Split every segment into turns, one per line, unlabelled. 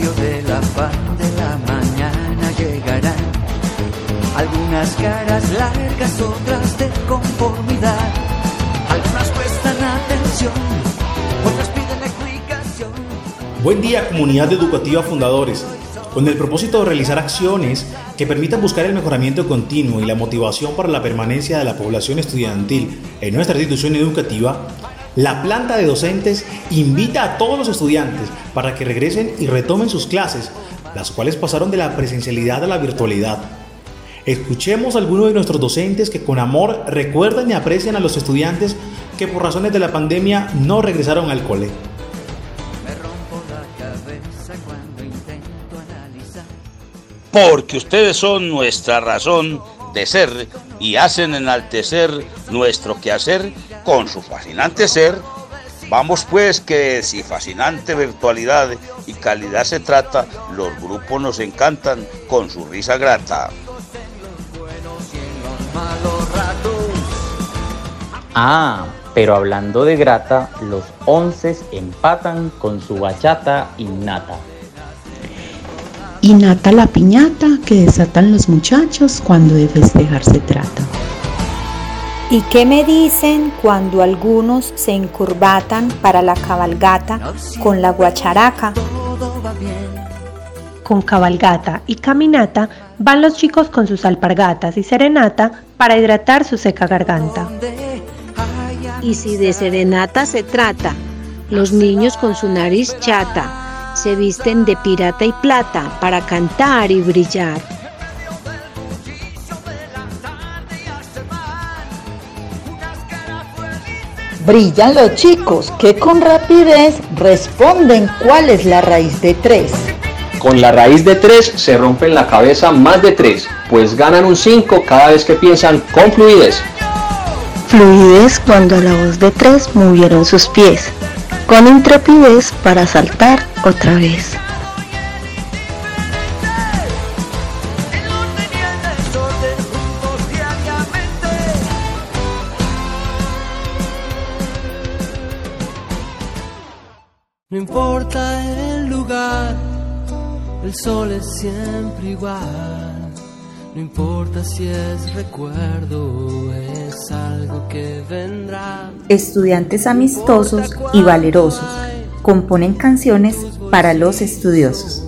de la paz de la mañana llegarán algunas caras largas, otras de conformidad. Algunas prestan atención, otras piden explicación.
Buen día, comunidad educativa fundadores. Con el propósito de realizar acciones que permitan buscar el mejoramiento continuo y la motivación para la permanencia de la población estudiantil en nuestra institución educativa, la planta de docentes invita a todos los estudiantes para que regresen y retomen sus clases, las cuales pasaron de la presencialidad a la virtualidad. Escuchemos a algunos de nuestros docentes que con amor recuerdan y aprecian a los estudiantes que por razones de la pandemia no regresaron al cole.
Me rompo la cabeza cuando intento analizar.
porque ustedes son nuestra razón de ser y hacen enaltecer nuestro quehacer con su fascinante ser. Vamos pues que si fascinante virtualidad y calidad se trata, los grupos nos encantan con su risa grata.
Ah, pero hablando de grata, los once empatan con su bachata innata.
Y nata la piñata que desatan los muchachos cuando de festejar se trata.
¿Y qué me dicen cuando algunos se encurvatan para la cabalgata con la guacharaca?
Todo va bien.
Con cabalgata y caminata van los chicos con sus alpargatas y serenata para hidratar su seca garganta.
Y si de serenata se trata, los niños con su nariz chata se visten de pirata y plata para cantar y brillar.
Brillan los chicos que con rapidez responden cuál es la raíz de tres.
Con la raíz de 3 se rompen la cabeza más de 3, pues ganan un 5 cada vez que piensan con fluidez.
Fluidez cuando a la voz de tres movieron sus pies, con intrepidez para saltar otra vez.
No importa el lugar, el sol es siempre igual. No importa si es recuerdo o es.
Estudiantes amistosos y valerosos componen canciones para los estudiosos.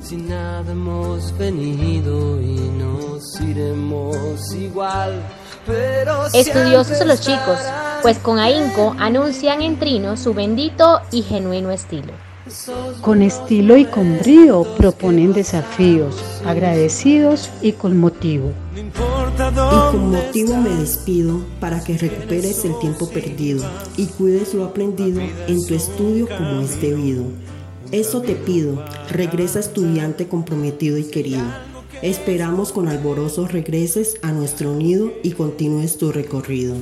Si nada hemos venido y nos iremos igual. Pero
Estudiosos los chicos, pues con ahínco anuncian en trino su bendito y genuino estilo.
Con estilo y con brío proponen desafíos, agradecidos y con motivo.
Y con motivo me despido para que recuperes el tiempo perdido y cuides lo aprendido en tu estudio como es debido. Eso te pido, regresa estudiante comprometido y querido. Esperamos con alborozo regreses a nuestro nido y continúes tu recorrido.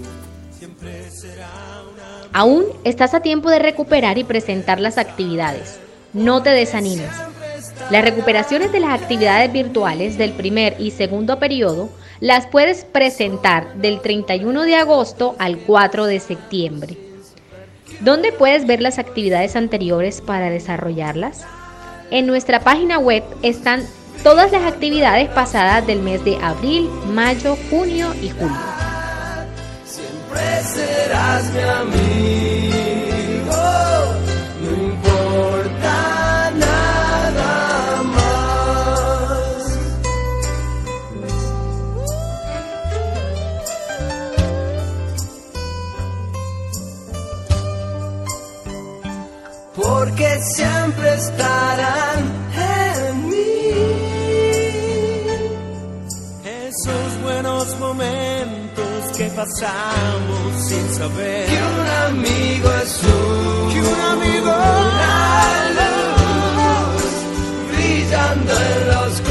Aún estás a tiempo de recuperar y presentar las actividades. No te desanimes. Las recuperaciones de las actividades virtuales del primer y segundo periodo las puedes presentar del 31 de agosto al 4 de septiembre. ¿Dónde puedes ver las actividades anteriores para desarrollarlas? En nuestra página web están todas las actividades pasadas del mes de abril, mayo, junio y julio.
Siempre serás mi amigo. No importa nada más. Porque siempre estarán en mí esos buenos momentos que pasamos sin saber que un amigo es un, que un amigo una luz brillando en la oscuridad.